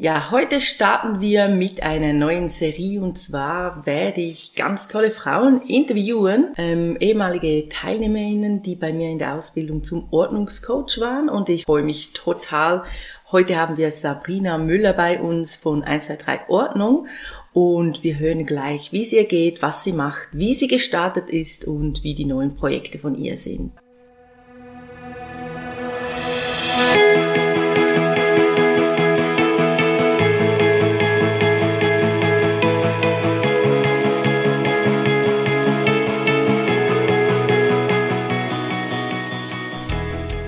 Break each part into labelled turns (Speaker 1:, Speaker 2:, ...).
Speaker 1: Ja, heute starten wir mit einer neuen Serie und zwar werde ich ganz tolle Frauen interviewen, ähm, ehemalige Teilnehmerinnen, die bei mir in der Ausbildung zum Ordnungscoach waren und ich freue mich total. Heute haben wir Sabrina Müller bei uns von 123 Ordnung und wir hören gleich, wie es ihr geht, was sie macht, wie sie gestartet ist und wie die neuen Projekte von ihr sind.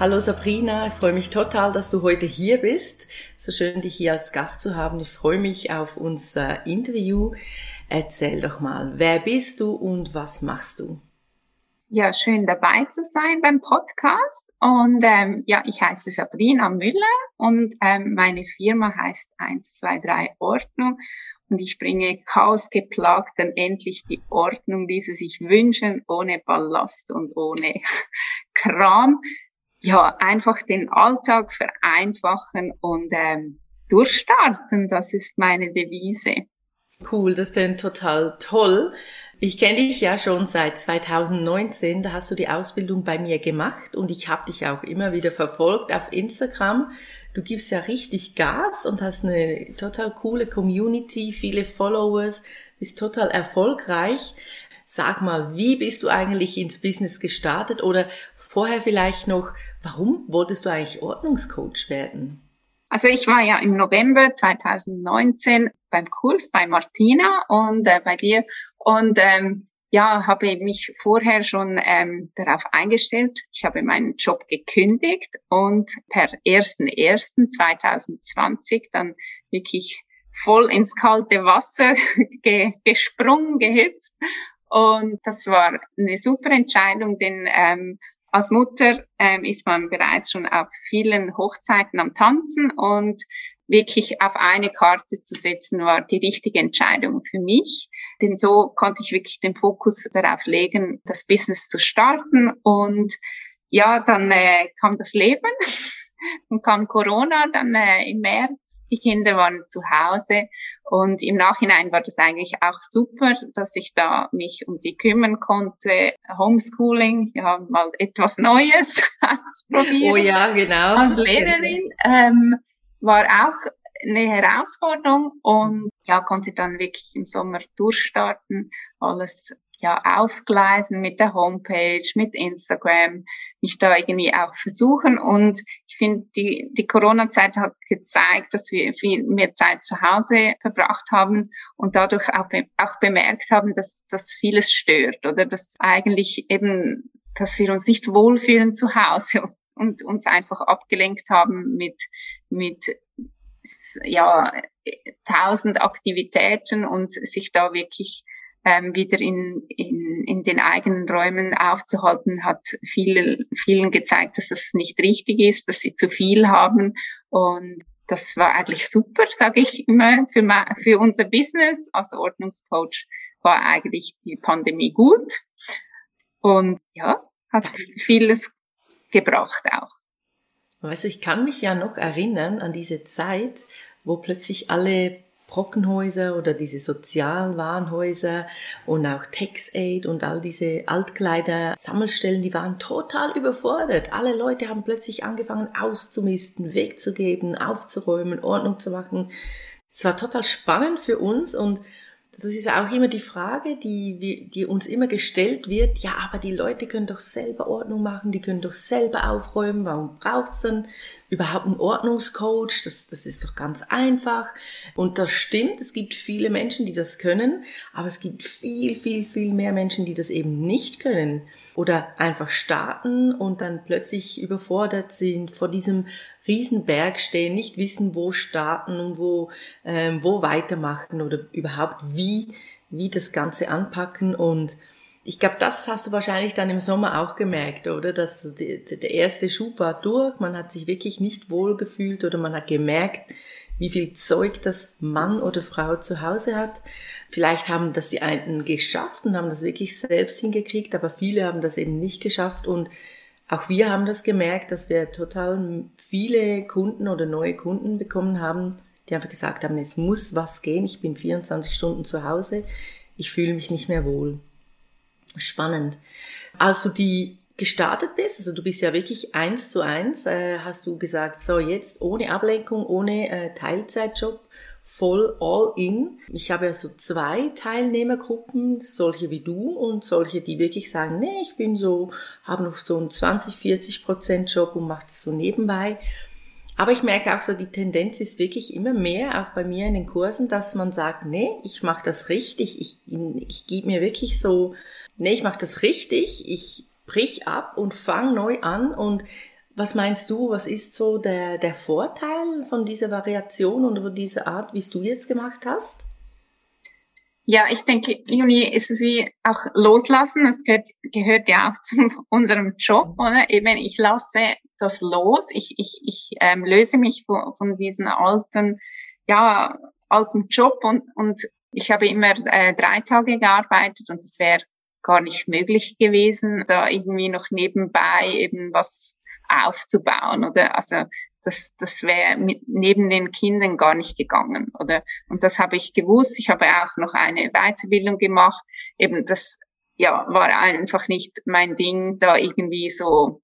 Speaker 1: Hallo Sabrina, ich freue mich total, dass du heute hier bist. So schön, dich hier als Gast zu haben. Ich freue mich auf unser Interview. Erzähl doch mal, wer bist du und was machst du?
Speaker 2: Ja, schön dabei zu sein beim Podcast. Und ähm, ja, ich heiße Sabrina Müller und ähm, meine Firma heißt 123 Ordnung. Und ich bringe chaosgeplagten endlich die Ordnung, die sie sich wünschen, ohne Ballast und ohne Kram ja, einfach den Alltag vereinfachen und ähm, durchstarten. Das ist meine Devise.
Speaker 1: Cool, das ist total toll. Ich kenne dich ja schon seit 2019, da hast du die Ausbildung bei mir gemacht und ich habe dich auch immer wieder verfolgt auf Instagram. Du gibst ja richtig Gas und hast eine total coole Community, viele Followers, bist total erfolgreich. Sag mal, wie bist du eigentlich ins Business gestartet oder vorher vielleicht noch, Warum wolltest du eigentlich Ordnungscoach werden?
Speaker 2: Also ich war ja im November 2019 beim Kurs bei Martina und äh, bei dir und ähm, ja, habe mich vorher schon ähm, darauf eingestellt. Ich habe meinen Job gekündigt und per 1.1.2020 dann wirklich voll ins kalte Wasser ge gesprungen, gehüpft. Und das war eine super Entscheidung, denn ähm, als Mutter ähm, ist man bereits schon auf vielen Hochzeiten am Tanzen und wirklich auf eine Karte zu setzen war die richtige Entscheidung für mich. Denn so konnte ich wirklich den Fokus darauf legen, das Business zu starten. Und ja, dann äh, kam das Leben und kam Corona dann äh, im März. Die Kinder waren zu Hause und im Nachhinein war das eigentlich auch super, dass ich da mich um sie kümmern konnte. Homeschooling, ja, mal etwas Neues ausprobieren.
Speaker 1: Oh ja, genau.
Speaker 2: Als Lehrerin ähm, war auch eine Herausforderung und ja, konnte dann wirklich im Sommer durchstarten, alles ja aufgleisen mit der Homepage, mit Instagram, mich da irgendwie auch versuchen. Und ich finde, die, die Corona-Zeit hat gezeigt, dass wir viel mehr Zeit zu Hause verbracht haben und dadurch auch, auch bemerkt haben, dass das vieles stört oder dass eigentlich eben, dass wir uns nicht wohlfühlen zu Hause und uns einfach abgelenkt haben mit, mit ja, tausend Aktivitäten und sich da wirklich ähm, wieder in, in, in den eigenen Räumen aufzuhalten, hat viele, vielen gezeigt, dass es nicht richtig ist, dass sie zu viel haben. Und das war eigentlich super, sage ich immer, für, für unser Business als Ordnungscoach war eigentlich die Pandemie gut. Und ja, hat vieles gebracht auch.
Speaker 1: Weißt du, ich kann mich ja noch erinnern an diese Zeit, wo plötzlich alle Brockenhäuser oder diese Sozialwarenhäuser und auch TaxAid und all diese Altkleider-Sammelstellen, die waren total überfordert. Alle Leute haben plötzlich angefangen auszumisten, wegzugeben, aufzuräumen, Ordnung zu machen. Es war total spannend für uns und das ist auch immer die Frage, die, die uns immer gestellt wird, ja, aber die Leute können doch selber Ordnung machen, die können doch selber aufräumen, warum braucht es dann überhaupt einen Ordnungscoach? Das, das ist doch ganz einfach. Und das stimmt, es gibt viele Menschen, die das können, aber es gibt viel, viel, viel mehr Menschen, die das eben nicht können oder einfach starten und dann plötzlich überfordert sind vor diesem Riesenberg stehen, nicht wissen, wo starten und wo, ähm, wo weitermachen oder überhaupt wie, wie das Ganze anpacken. Und ich glaube, das hast du wahrscheinlich dann im Sommer auch gemerkt, oder? Dass die, der erste Schub war durch, man hat sich wirklich nicht wohl gefühlt oder man hat gemerkt, wie viel Zeug das Mann oder Frau zu Hause hat. Vielleicht haben das die einen geschafft und haben das wirklich selbst hingekriegt, aber viele haben das eben nicht geschafft und auch wir haben das gemerkt, dass wir total viele Kunden oder neue Kunden bekommen haben, die einfach gesagt haben, es muss was gehen, ich bin 24 Stunden zu Hause, ich fühle mich nicht mehr wohl. Spannend. Als du die gestartet bist, also du bist ja wirklich eins zu eins, äh, hast du gesagt, so jetzt ohne Ablenkung, ohne äh, Teilzeitjob, voll all in. Ich habe ja so zwei Teilnehmergruppen, solche wie du und solche, die wirklich sagen, nee, ich bin so, habe noch so einen 20, 40 Prozent Job und mache das so nebenbei. Aber ich merke auch so, die Tendenz ist wirklich immer mehr, auch bei mir in den Kursen, dass man sagt, nee, ich mache das richtig, ich, ich gebe mir wirklich so, nee, ich mache das richtig, ich brich ab und fange neu an und was meinst du, was ist so der, der Vorteil von dieser Variation und von dieser Art, wie es du jetzt gemacht hast?
Speaker 2: Ja, ich denke, Juni, ist es wie auch loslassen. Es gehört, gehört ja auch zu unserem Job, oder? Eben, ich lasse das los. Ich, ich, ich ähm, löse mich von, von diesem alten, ja, alten Job und, und ich habe immer äh, drei Tage gearbeitet und es wäre gar nicht möglich gewesen, da irgendwie noch nebenbei eben was aufzubauen oder also das, das wäre neben den Kindern gar nicht gegangen oder und das habe ich gewusst. Ich habe auch noch eine Weiterbildung gemacht. Eben das ja war einfach nicht mein Ding, da irgendwie so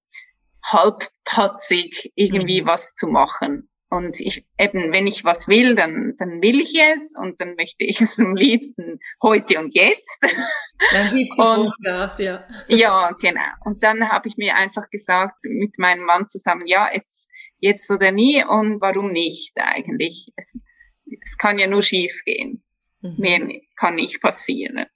Speaker 2: halbpatzig irgendwie mhm. was zu machen. Und ich eben, wenn ich was will, dann, dann will ich es und dann möchte ich es am liebsten heute und jetzt.
Speaker 1: Dann gibst du und, Vollgas, ja.
Speaker 2: Ja, genau. Und dann habe ich mir einfach gesagt mit meinem Mann zusammen, ja, jetzt, jetzt oder nie und warum nicht eigentlich? Es, es kann ja nur schief gehen. Mhm. Mehr kann nicht passieren.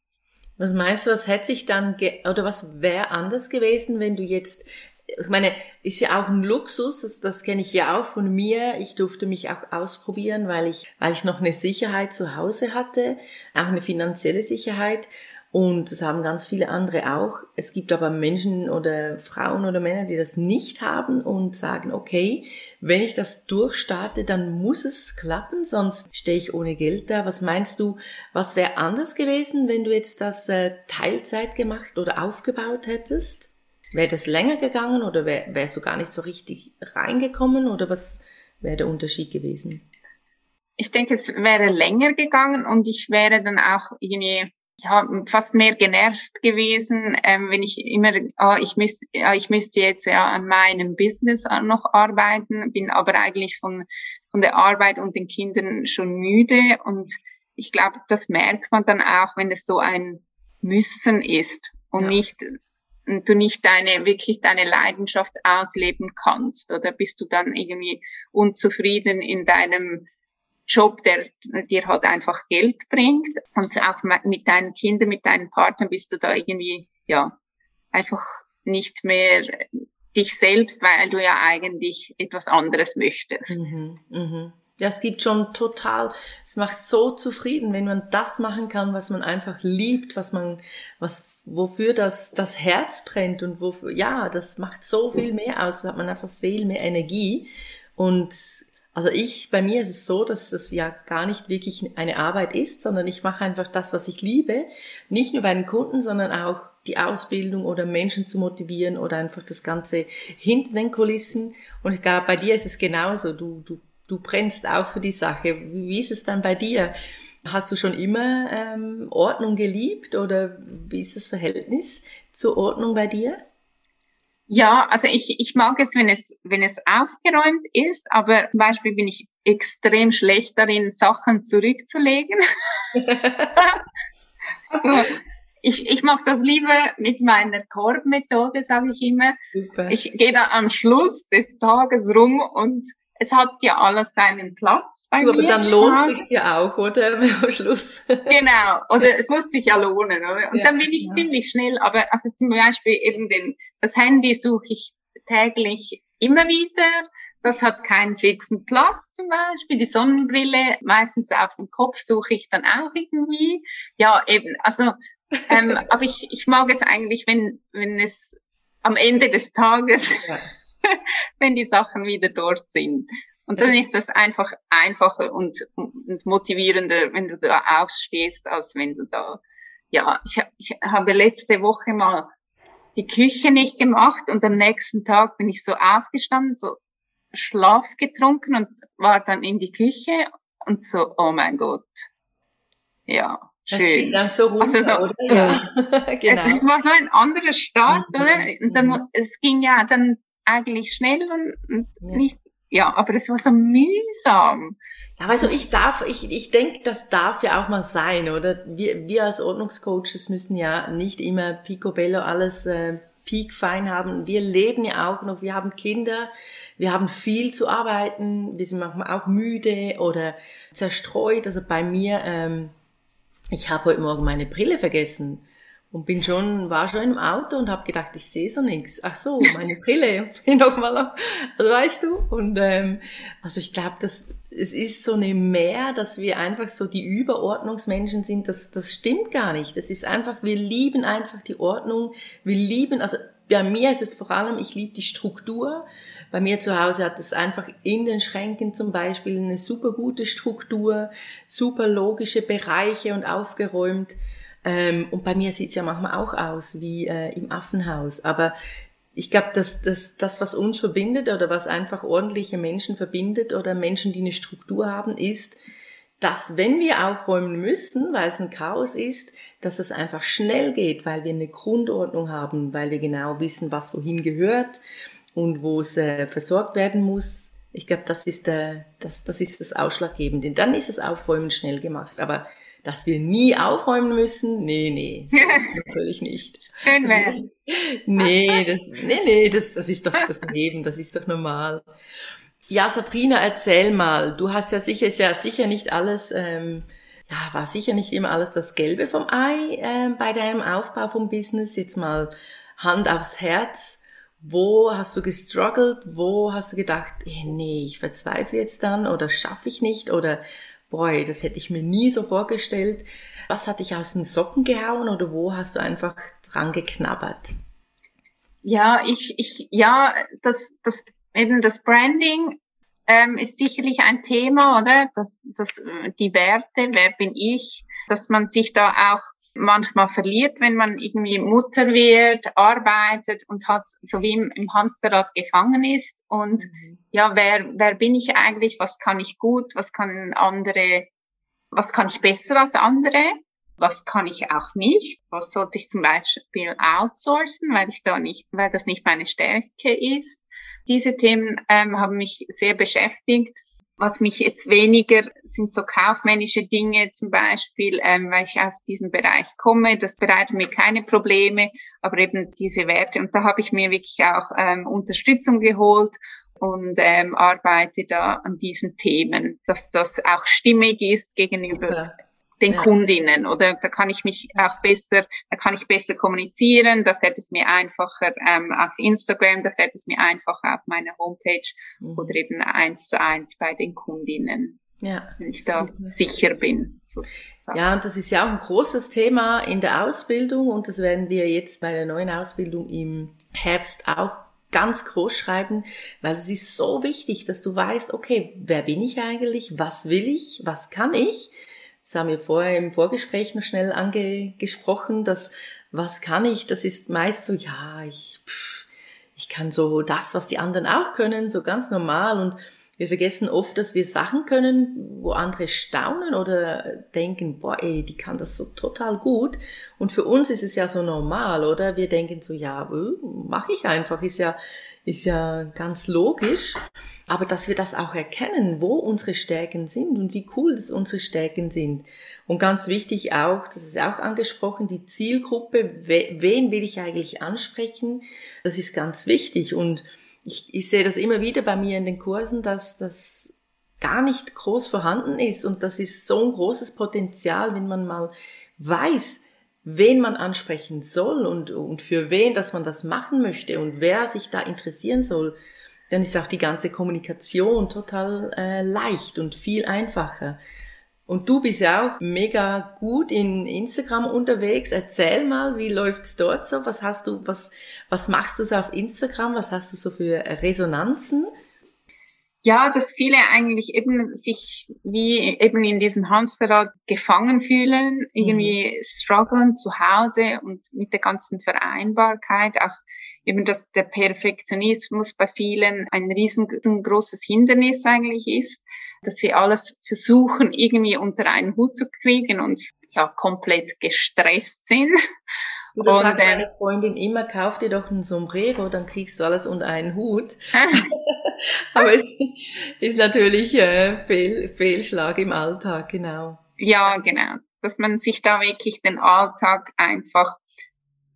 Speaker 1: Was meinst du, was hätte sich dann, oder was wäre anders gewesen, wenn du jetzt ich meine, ist ja auch ein Luxus, das, das kenne ich ja auch von mir. Ich durfte mich auch ausprobieren, weil ich, weil ich noch eine Sicherheit zu Hause hatte, auch eine finanzielle Sicherheit. Und das haben ganz viele andere auch. Es gibt aber Menschen oder Frauen oder Männer, die das nicht haben und sagen, okay, wenn ich das durchstarte, dann muss es klappen, sonst stehe ich ohne Geld da. Was meinst du, was wäre anders gewesen, wenn du jetzt das äh, Teilzeit gemacht oder aufgebaut hättest? Wäre das länger gegangen oder wär, wärst du gar nicht so richtig reingekommen oder was wäre der Unterschied gewesen?
Speaker 2: Ich denke, es wäre länger gegangen und ich wäre dann auch irgendwie ja, fast mehr genervt gewesen, ähm, wenn ich immer, oh, ich müsste, ja, ich müsste jetzt ja an meinem Business noch arbeiten, bin aber eigentlich von, von der Arbeit und den Kindern schon müde und ich glaube, das merkt man dann auch, wenn es so ein Müssen ist und ja. nicht du nicht deine, wirklich deine Leidenschaft ausleben kannst oder bist du dann irgendwie unzufrieden in deinem Job, der dir halt einfach Geld bringt und auch mit deinen Kindern, mit deinen Partnern bist du da irgendwie, ja, einfach nicht mehr dich selbst, weil du ja eigentlich etwas anderes möchtest. Mhm,
Speaker 1: mh. Ja, es gibt schon total, es macht so zufrieden, wenn man das machen kann, was man einfach liebt, was man, was, wofür das, das Herz brennt und wofür, ja, das macht so viel mehr aus, da hat man einfach viel mehr Energie. Und also ich, bei mir ist es so, dass es ja gar nicht wirklich eine Arbeit ist, sondern ich mache einfach das, was ich liebe. Nicht nur bei den Kunden, sondern auch die Ausbildung oder Menschen zu motivieren oder einfach das Ganze hinter den Kulissen. Und ich glaube, bei dir ist es genauso. Du, du du brennst auch für die Sache. Wie ist es dann bei dir? Hast du schon immer ähm, Ordnung geliebt oder wie ist das Verhältnis zur Ordnung bei dir?
Speaker 2: Ja, also ich, ich mag es, wenn es, wenn es aufgeräumt ist, aber zum Beispiel bin ich extrem schlecht darin, Sachen zurückzulegen. also ich, ich mache das lieber mit meiner Korbmethode, sage ich immer. Super. Ich gehe da am Schluss des Tages rum und es hat ja alles seinen Platz
Speaker 1: bei du, mir. Aber dann lohnt sich ja auch, oder? Am Schluss.
Speaker 2: genau. Oder es muss sich ja lohnen, oder? Und ja, dann bin ich ja. ziemlich schnell. Aber also zum Beispiel eben den, das Handy suche ich täglich immer wieder. Das hat keinen fixen Platz zum Beispiel. Die Sonnenbrille meistens auf dem Kopf suche ich dann auch irgendwie. Ja, eben. Also, ähm, aber ich, ich mag es eigentlich, wenn, wenn es am Ende des Tages ja. wenn die Sachen wieder dort sind. Und dann ist das einfach einfacher und, und motivierender, wenn du da aufstehst, als wenn du da, ja, ich, ich habe letzte Woche mal die Küche nicht gemacht und am nächsten Tag bin ich so aufgestanden, so Schlaf getrunken und war dann in die Küche und so, oh mein Gott. Ja, schön. Das
Speaker 1: zieht dann so runter, also so, oder?
Speaker 2: Ja, genau. Es war so ein anderer Start, mhm. oder? Und dann, mhm. es ging ja dann eigentlich schnell und, ja. nicht, ja, aber es war so mühsam.
Speaker 1: Ja, also ich darf, ich, ich denke, das darf ja auch mal sein, oder? Wir, wir als Ordnungscoaches müssen ja nicht immer picobello alles äh, peakfein haben. Wir leben ja auch noch, wir haben Kinder, wir haben viel zu arbeiten, wir sind manchmal auch müde oder zerstreut. Also bei mir, ähm, ich habe heute Morgen meine Brille vergessen. Und bin schon, war schon im Auto und habe gedacht, ich sehe so nichts. Ach so, meine Brille. Nochmal, also weißt du? Und ähm, also ich glaube, dass es ist so eine Mehr, dass wir einfach so die Überordnungsmenschen sind. Das, das stimmt gar nicht. Das ist einfach, wir lieben einfach die Ordnung. Wir lieben, also bei mir ist es vor allem, ich liebe die Struktur. Bei mir zu Hause hat es einfach in den Schränken zum Beispiel eine super gute Struktur, super logische Bereiche und aufgeräumt. Ähm, und bei mir sieht es ja manchmal auch aus wie äh, im Affenhaus. Aber ich glaube, dass, dass das, was uns verbindet oder was einfach ordentliche Menschen verbindet oder Menschen, die eine Struktur haben, ist, dass wenn wir aufräumen müssen, weil es ein Chaos ist, dass es einfach schnell geht, weil wir eine Grundordnung haben, weil wir genau wissen, was wohin gehört und wo es äh, versorgt werden muss. Ich glaube, das ist, äh, das, das ist das Ausschlaggebende. Dann ist das Aufräumen schnell gemacht. Aber dass wir nie aufräumen müssen. Nee, nee, so natürlich nicht.
Speaker 2: Schön wäre.
Speaker 1: Nee, das, nee, nee, das, das ist doch das Leben, das ist doch normal. Ja, Sabrina, erzähl mal. Du hast ja sicher, ist ja sicher nicht alles, ähm, ja, war sicher nicht immer alles das Gelbe vom Ei äh, bei deinem Aufbau vom Business. Jetzt mal Hand aufs Herz. Wo hast du gestruggelt? Wo hast du gedacht, eh, nee, ich verzweifle jetzt dann oder schaffe ich nicht oder boy, das hätte ich mir nie so vorgestellt. Was hat dich aus den Socken gehauen oder wo hast du einfach dran geknabbert?
Speaker 2: Ja, ich, ich, ja, das, das, eben das Branding ähm, ist sicherlich ein Thema, oder? Das, das, die Werte, wer bin ich? Dass man sich da auch manchmal verliert, wenn man irgendwie Mutter wird, arbeitet und hat so wie im, im Hamsterrad gefangen ist. Und mhm. ja, wer, wer bin ich eigentlich? Was kann ich gut? Was kann andere? Was kann ich besser als andere? Was kann ich auch nicht? Was sollte ich zum Beispiel outsourcen, weil ich da nicht, weil das nicht meine Stärke ist? Diese Themen ähm, haben mich sehr beschäftigt. Was mich jetzt weniger sind so kaufmännische Dinge zum Beispiel, ähm, weil ich aus diesem Bereich komme. Das bereitet mir keine Probleme, aber eben diese Werte. Und da habe ich mir wirklich auch ähm, Unterstützung geholt und ähm, arbeite da an diesen Themen, dass das auch stimmig ist gegenüber Super den ja. Kundinnen oder da kann ich mich auch besser, da kann ich besser kommunizieren, da fällt es mir einfacher ähm, auf Instagram, da fällt es mir einfacher auf meiner Homepage mhm. oder eben eins zu eins bei den Kundinnen. Ja, wenn ich da super. sicher bin.
Speaker 1: Sozusagen. Ja, und das ist ja auch ein großes Thema in der Ausbildung und das werden wir jetzt bei der neuen Ausbildung im Herbst auch ganz groß schreiben, weil es ist so wichtig, dass du weißt, okay, wer bin ich eigentlich, was will ich, was kann ich das haben wir vorher im Vorgespräch noch schnell angesprochen, dass was kann ich, das ist meist so, ja, ich, ich kann so das, was die anderen auch können, so ganz normal und wir vergessen oft, dass wir Sachen können, wo andere staunen oder denken, boah, ey, die kann das so total gut. Und für uns ist es ja so normal, oder? Wir denken so, ja, äh, mache ich einfach, ist ja, ist ja ganz logisch. Aber dass wir das auch erkennen, wo unsere Stärken sind und wie cool das unsere Stärken sind. Und ganz wichtig auch, das ist auch angesprochen, die Zielgruppe, wen will ich eigentlich ansprechen? Das ist ganz wichtig und ich, ich sehe das immer wieder bei mir in den Kursen, dass das gar nicht groß vorhanden ist und das ist so ein großes Potenzial, wenn man mal weiß, wen man ansprechen soll und, und für wen, dass man das machen möchte und wer sich da interessieren soll, dann ist auch die ganze Kommunikation total äh, leicht und viel einfacher. Und du bist ja auch mega gut in Instagram unterwegs. Erzähl mal, wie läuft's dort so? Was hast du, was, was machst du so auf Instagram? Was hast du so für Resonanzen?
Speaker 2: Ja, dass viele eigentlich eben sich wie eben in diesem Hamsterrad gefangen fühlen, irgendwie mhm. strugglen zu Hause und mit der ganzen Vereinbarkeit, auch eben, dass der Perfektionismus bei vielen ein riesengroßes Hindernis eigentlich ist dass wir alles versuchen, irgendwie unter einen Hut zu kriegen und ja, komplett gestresst sind.
Speaker 1: Und das sagt meine Freundin immer, kauf dir doch ein Sombrero, dann kriegst du alles unter einen Hut. Aber es ist natürlich äh, Fehl, Fehlschlag im Alltag, genau.
Speaker 2: Ja, genau. Dass man sich da wirklich den Alltag einfach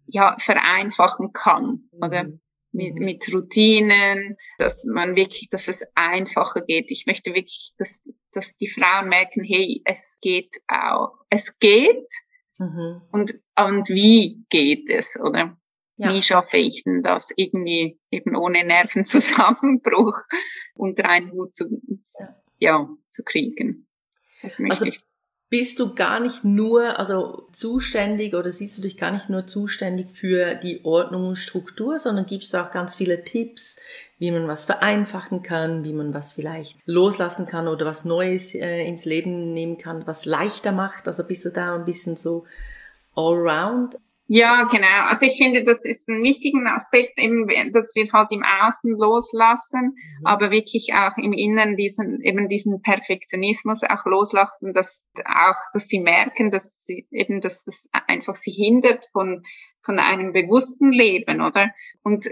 Speaker 2: ja vereinfachen kann, oder? Mhm mit, mhm. mit Routinen, dass man wirklich, dass es einfacher geht. Ich möchte wirklich, dass, dass die Frauen merken, hey, es geht auch, es geht mhm. und, und wie geht es, oder? Ja. Wie schaffe ich denn das irgendwie eben ohne Nervenzusammenbruch unter einen Hut zu, ja. ja zu kriegen?
Speaker 1: Das möchte also, bist du gar nicht nur, also zuständig oder siehst du dich gar nicht nur zuständig für die Ordnung und Struktur, sondern gibst du auch ganz viele Tipps, wie man was vereinfachen kann, wie man was vielleicht loslassen kann oder was Neues äh, ins Leben nehmen kann, was leichter macht. Also bist du da ein bisschen so allround
Speaker 2: ja, genau. Also ich finde, das ist ein wichtiger Aspekt, eben, dass wir halt im Außen loslassen, mhm. aber wirklich auch im Inneren diesen, eben diesen Perfektionismus auch loslassen, dass auch, dass sie merken, dass sie eben, dass das einfach sie hindert von, von einem bewussten Leben, oder? Und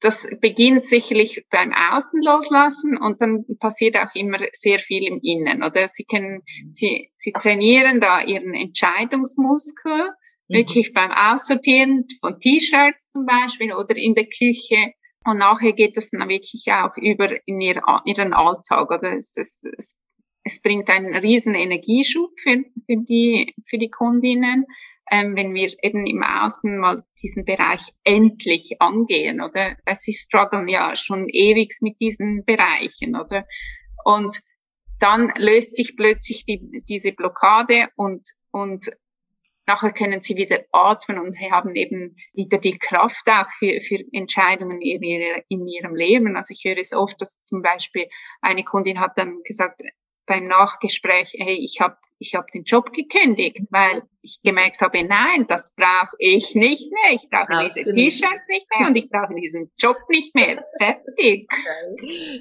Speaker 2: das beginnt sicherlich beim Außen loslassen und dann passiert auch immer sehr viel im Innen, oder? Sie können, mhm. sie, sie trainieren da ihren Entscheidungsmuskel, Mhm. Wirklich beim Aussortieren von T-Shirts zum Beispiel oder in der Küche. Und nachher geht es dann wirklich auch über in ihr, ihren Alltag. Oder es, es, es, es bringt einen riesen Energieschub für, für, die, für die Kundinnen, ähm, wenn wir eben im Außen mal diesen Bereich endlich angehen. Oder sie strugglen ja schon ewig mit diesen Bereichen. Oder und dann löst sich plötzlich die, diese Blockade und und Nachher können sie wieder atmen und haben eben wieder die Kraft auch für, für Entscheidungen in, ihre, in ihrem Leben. Also ich höre es oft, dass zum Beispiel eine Kundin hat dann gesagt beim Nachgespräch, hey, ich habe ich hab den Job gekündigt, weil ich gemerkt habe, nein, das brauche ich nicht mehr. Ich brauche diese T-Shirts nicht mehr und ich brauche diesen Job nicht mehr. Fertig.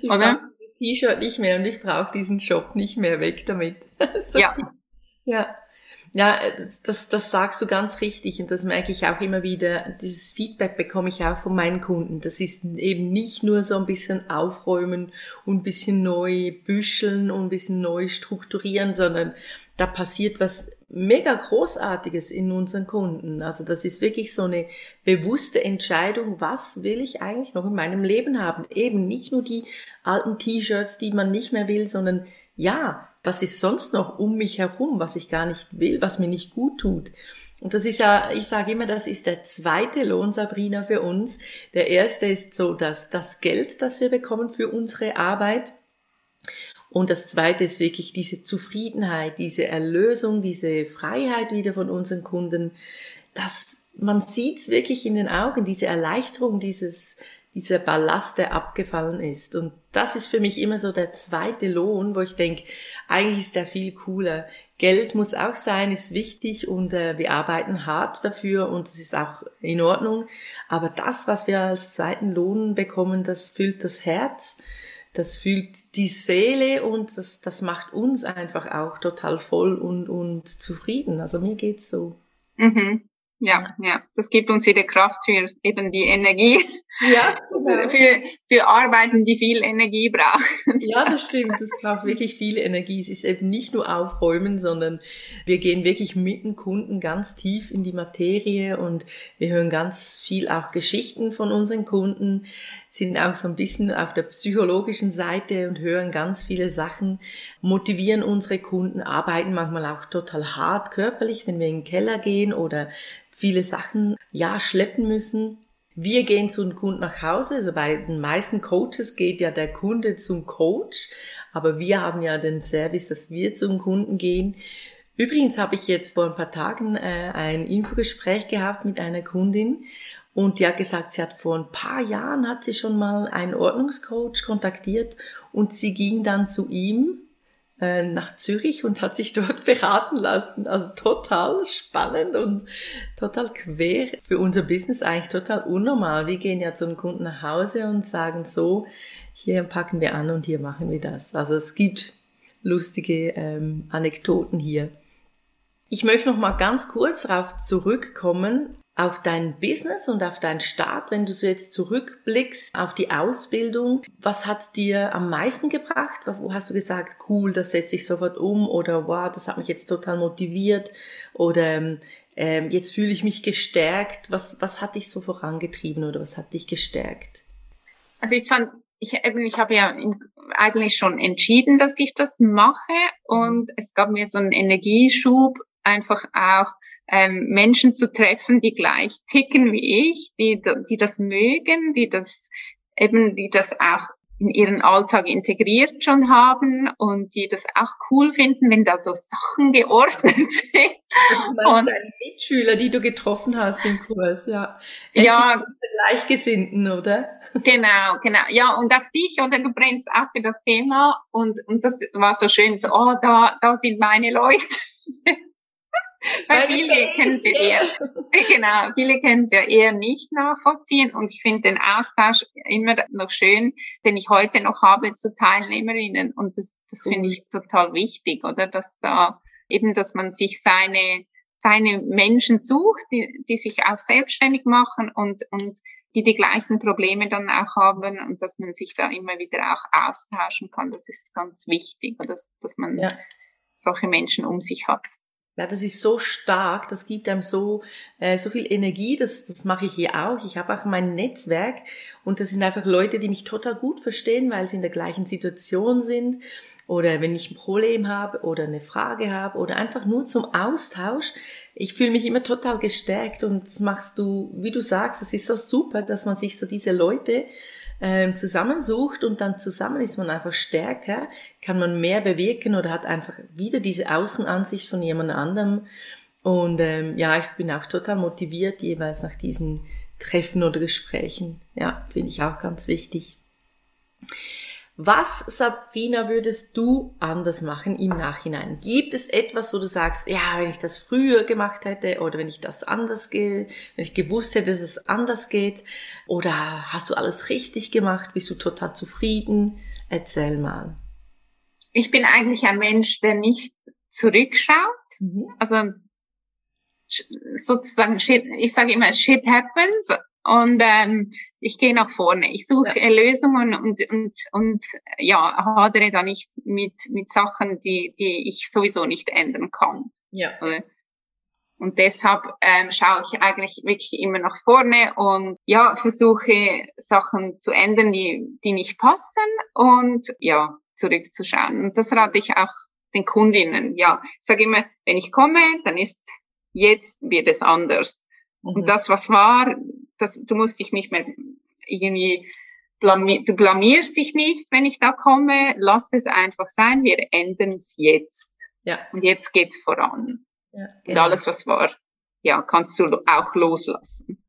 Speaker 1: Ich Oder? dieses T-Shirt nicht mehr und ich brauche diesen Job nicht mehr. Weg damit. so. Ja. Ja. Ja, das, das, das sagst du ganz richtig und das merke ich auch immer wieder. Dieses Feedback bekomme ich auch von meinen Kunden. Das ist eben nicht nur so ein bisschen aufräumen und ein bisschen neu büscheln und ein bisschen neu strukturieren, sondern da passiert was mega Großartiges in unseren Kunden. Also das ist wirklich so eine bewusste Entscheidung, was will ich eigentlich noch in meinem Leben haben. Eben nicht nur die alten T-Shirts, die man nicht mehr will, sondern ja, was ist sonst noch um mich herum, was ich gar nicht will, was mir nicht gut tut. Und das ist ja, ich sage immer, das ist der zweite Lohn, Sabrina, für uns. Der erste ist so, dass das Geld, das wir bekommen für unsere Arbeit. Und das zweite ist wirklich diese Zufriedenheit, diese Erlösung, diese Freiheit wieder von unseren Kunden. dass man sieht es wirklich in den Augen, diese Erleichterung, dieses, dieser Ballast, der abgefallen ist. Und das ist für mich immer so der zweite Lohn, wo ich denke, eigentlich ist der viel cooler. Geld muss auch sein, ist wichtig und äh, wir arbeiten hart dafür und es ist auch in Ordnung. Aber das, was wir als zweiten Lohn bekommen, das füllt das Herz. das fühlt die Seele und das, das macht uns einfach auch total voll und, und zufrieden. Also mir geht's so.
Speaker 2: Mhm. Ja, ja, das gibt uns wieder Kraft für eben die Energie. Ja, genau. für, für Arbeiten, die viel Energie brauchen.
Speaker 1: Ja, das stimmt. Das braucht wirklich viel Energie. Es ist eben nicht nur aufräumen, sondern wir gehen wirklich mit dem Kunden ganz tief in die Materie und wir hören ganz viel auch Geschichten von unseren Kunden, sind auch so ein bisschen auf der psychologischen Seite und hören ganz viele Sachen, motivieren unsere Kunden, arbeiten manchmal auch total hart körperlich, wenn wir in den Keller gehen oder viele Sachen, ja, schleppen müssen. Wir gehen zu einem Kunden nach Hause. Also bei den meisten Coaches geht ja der Kunde zum Coach. Aber wir haben ja den Service, dass wir zum Kunden gehen. Übrigens habe ich jetzt vor ein paar Tagen äh, ein Infogespräch gehabt mit einer Kundin und die hat gesagt, sie hat vor ein paar Jahren hat sie schon mal einen Ordnungscoach kontaktiert und sie ging dann zu ihm äh, nach Zürich und hat sich dort beraten lassen. Also total spannend und total quer. Für unser Business eigentlich total unnormal. Wir gehen ja zu einem Kunden nach Hause und sagen so, hier packen wir an und hier machen wir das. Also es gibt lustige ähm, Anekdoten hier. Ich möchte noch mal ganz kurz darauf zurückkommen, auf dein Business und auf deinen Start, wenn du so jetzt zurückblickst auf die Ausbildung, was hat dir am meisten gebracht? Wo hast du gesagt, cool, das setze ich sofort um oder wow, das hat mich jetzt total motiviert oder ähm, jetzt fühle ich mich gestärkt. Was, was hat dich so vorangetrieben oder was hat dich gestärkt?
Speaker 2: Also ich fand, ich, ich habe ja eigentlich schon entschieden, dass ich das mache und es gab mir so einen Energieschub, einfach auch ähm, Menschen zu treffen, die gleich ticken wie ich, die, die das mögen, die das eben, die das auch in ihren Alltag integriert schon haben und die das auch cool finden, wenn da so Sachen geordnet sind.
Speaker 1: Also du meinst und, deine Mitschüler, die du getroffen hast im Kurs, ja. Endlich ja. Gleichgesinnten, oder?
Speaker 2: Genau, genau. Ja, und auch dich, oder du brennst auch für das Thema und, und das war so schön, so, oh, da, da sind meine Leute. Weil viele kennen sie eher, genau, viele können sie ja eher nicht nachvollziehen. Und ich finde den Austausch immer noch schön, den ich heute noch habe zu Teilnehmerinnen. Und das, das finde ich total wichtig, oder, dass da eben, dass man sich seine, seine Menschen sucht, die, die sich auch selbstständig machen und, und die die gleichen Probleme dann auch haben und dass man sich da immer wieder auch austauschen kann. Das ist ganz wichtig, dass, dass man ja. solche Menschen um sich hat.
Speaker 1: Ja, das ist so stark, das gibt einem so, äh, so viel Energie, das, das mache ich hier auch. Ich habe auch mein Netzwerk und das sind einfach Leute, die mich total gut verstehen, weil sie in der gleichen Situation sind oder wenn ich ein Problem habe oder eine Frage habe oder einfach nur zum Austausch. Ich fühle mich immer total gestärkt und das machst du, wie du sagst, es ist so super, dass man sich so diese Leute ähm, zusammensucht und dann zusammen ist man einfach stärker, kann man mehr bewirken oder hat einfach wieder diese Außenansicht von jemand anderem. Und ähm, ja, ich bin auch total motiviert jeweils nach diesen Treffen oder Gesprächen. Ja, finde ich auch ganz wichtig. Was, Sabrina, würdest du anders machen im Nachhinein? Gibt es etwas, wo du sagst, ja, wenn ich das früher gemacht hätte oder wenn ich das anders gehe, wenn ich gewusst hätte, dass es anders geht? Oder hast du alles richtig gemacht? Bist du total zufrieden? Erzähl mal.
Speaker 2: Ich bin eigentlich ein Mensch, der nicht zurückschaut. Mhm. Also sozusagen, ich sage immer, shit happens und ähm, ich gehe nach vorne. Ich suche ja. Lösungen und, und, und ja, hadere da nicht mit, mit Sachen, die, die ich sowieso nicht ändern kann. Ja. Und deshalb ähm, schaue ich eigentlich wirklich immer nach vorne und ja, versuche Sachen zu ändern, die, die nicht passen und ja, zurückzuschauen. Und das rate ich auch den Kundinnen. Ja, ich sage immer, wenn ich komme, dann ist jetzt wird es anders. Mhm. Und das, was war, das, du musst dich nicht mehr irgendwie, blamier, du blamierst dich nicht, wenn ich da komme, lass es einfach sein, wir ändern es jetzt. Ja. Und jetzt geht's voran. Ja, genau. Und alles, was war, ja, kannst du auch loslassen.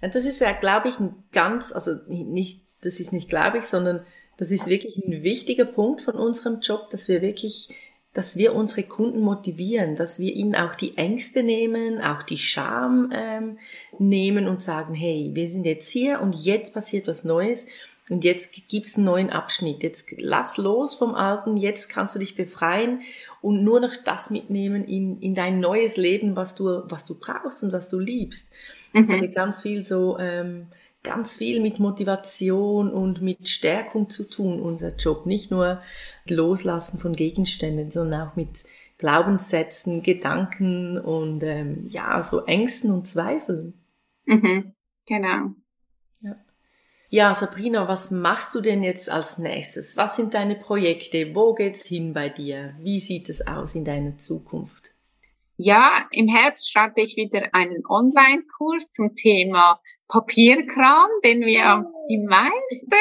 Speaker 1: Ja, das ist ja, glaube ich, ein ganz, also nicht, das ist nicht, glaube ich, sondern das ist wirklich ein wichtiger Punkt von unserem Job, dass wir wirklich dass wir unsere Kunden motivieren, dass wir ihnen auch die Ängste nehmen, auch die Scham ähm, nehmen und sagen, hey, wir sind jetzt hier und jetzt passiert was Neues und jetzt gibt's einen neuen Abschnitt. Jetzt lass los vom Alten, jetzt kannst du dich befreien und nur noch das mitnehmen in, in dein neues Leben, was du, was du brauchst und was du liebst. Mhm. Das hat ganz viel so, ähm, ganz viel mit Motivation und mit Stärkung zu tun, unser Job. Nicht nur Loslassen von Gegenständen, sondern auch mit Glaubenssätzen, Gedanken und ähm, ja, so Ängsten und Zweifeln.
Speaker 2: Mhm, genau.
Speaker 1: Ja. ja, Sabrina, was machst du denn jetzt als nächstes? Was sind deine Projekte? Wo geht's hin bei dir? Wie sieht es aus in deiner Zukunft?
Speaker 2: Ja, im Herbst starte ich wieder einen Online-Kurs zum Thema Papierkram, den wir die meiste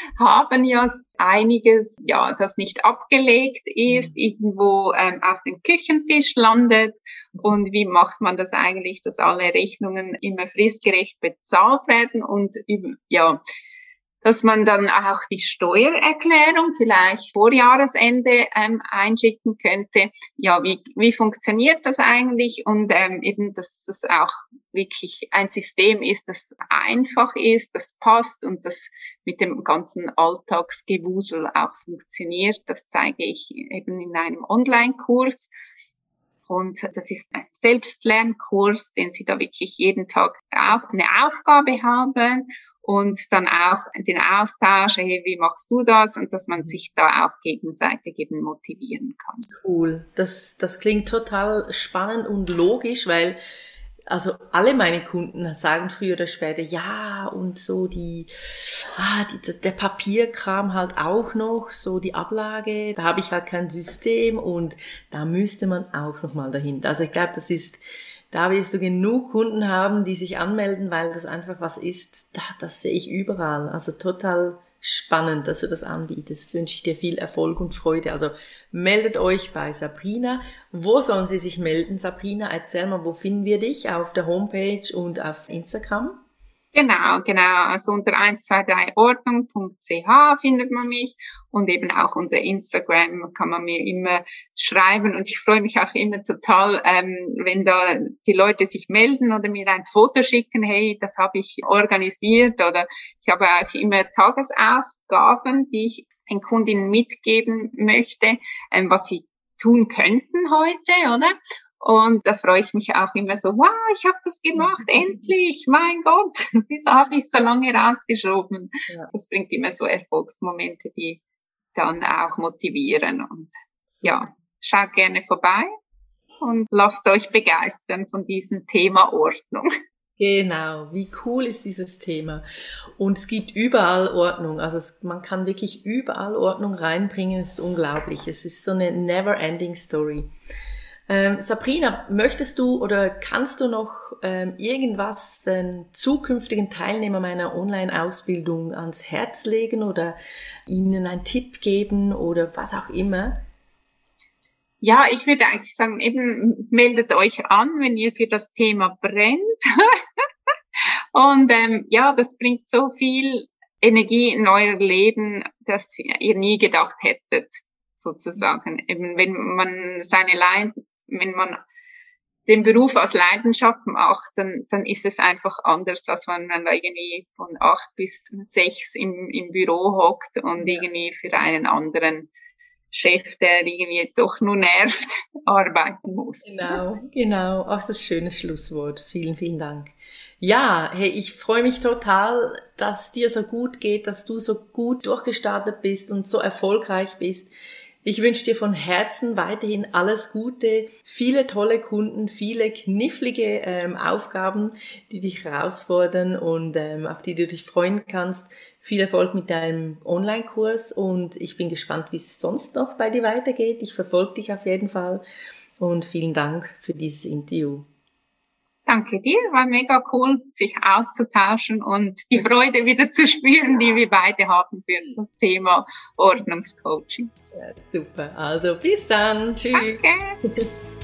Speaker 2: haben ja einiges, ja, das nicht abgelegt ist, mhm. irgendwo ähm, auf dem Küchentisch landet. Und wie macht man das eigentlich, dass alle Rechnungen immer fristgerecht bezahlt werden und ja, dass man dann auch die Steuererklärung vielleicht vor Jahresende ähm, einschicken könnte. Ja, wie, wie funktioniert das eigentlich? Und ähm, eben, dass das auch wirklich ein System ist, das einfach ist, das passt und das mit dem ganzen Alltagsgewusel auch funktioniert. Das zeige ich eben in einem Online-Kurs. Und das ist ein Selbstlernkurs, den Sie da wirklich jeden Tag auch eine Aufgabe haben und dann auch den Austausch, hey, wie machst du das? Und dass man sich da auch gegenseitig eben motivieren kann.
Speaker 1: Cool. Das, das klingt total spannend und logisch, weil also alle meine Kunden sagen früher oder später, ja, und so die, ah, die, der Papierkram halt auch noch, so die Ablage, da habe ich halt kein System und da müsste man auch nochmal dahinter. Also ich glaube, das ist da wirst du genug Kunden haben, die sich anmelden, weil das einfach was ist, da, das sehe ich überall. Also total spannend, dass du das anbietest. Wünsche ich dir viel Erfolg und Freude. Also meldet euch bei Sabrina. Wo sollen sie sich melden, Sabrina? Erzähl mal, wo finden wir dich? Auf der Homepage und auf Instagram?
Speaker 2: Genau, genau. Also unter 123ordnung.ch findet man mich und eben auch unser Instagram kann man mir immer schreiben und ich freue mich auch immer total, ähm, wenn da die Leute sich melden oder mir ein Foto schicken, hey, das habe ich organisiert oder ich habe auch immer Tagesaufgaben, die ich den Kundinnen mitgeben möchte, ähm, was sie tun könnten heute, oder? Und da freue ich mich auch immer so, wow, ich habe das gemacht, endlich, mein Gott, wieso habe ich so lange rausgeschoben? Ja. Das bringt immer so Erfolgsmomente, die dann auch motivieren. Und ja, schaut gerne vorbei und lasst euch begeistern von diesem Thema Ordnung.
Speaker 1: Genau, wie cool ist dieses Thema. Und es gibt überall Ordnung. Also es, man kann wirklich überall Ordnung reinbringen. Es ist unglaublich. Es ist so eine never-ending Story. Ähm, Sabrina, möchtest du oder kannst du noch ähm, irgendwas den zukünftigen Teilnehmern meiner Online-Ausbildung ans Herz legen oder ihnen einen Tipp geben oder was auch immer?
Speaker 2: Ja, ich würde eigentlich sagen, eben meldet euch an, wenn ihr für das Thema brennt. Und ähm, ja, das bringt so viel Energie in euer Leben, dass ihr nie gedacht hättet sozusagen. Eben wenn man seine wenn man den Beruf aus Leidenschaft macht, dann, dann ist es einfach anders, als wenn man irgendwie von acht bis sechs im, im Büro hockt und irgendwie für einen anderen Chef, der irgendwie doch nur nervt, arbeiten muss.
Speaker 1: Genau, genau. Auch das schöne Schlusswort. Vielen, vielen Dank. Ja, hey, ich freue mich total, dass dir so gut geht, dass du so gut durchgestartet bist und so erfolgreich bist. Ich wünsche dir von Herzen weiterhin alles Gute, viele tolle Kunden, viele knifflige ähm, Aufgaben, die dich herausfordern und ähm, auf die du dich freuen kannst. Viel Erfolg mit deinem Online-Kurs und ich bin gespannt, wie es sonst noch bei dir weitergeht. Ich verfolge dich auf jeden Fall und vielen Dank für dieses Interview.
Speaker 2: Danke dir, war mega cool, sich auszutauschen und die Freude wieder zu spüren, die wir beide haben für das Thema Ordnungscoaching.
Speaker 1: Ja, super, also bis dann, tschüss. Danke.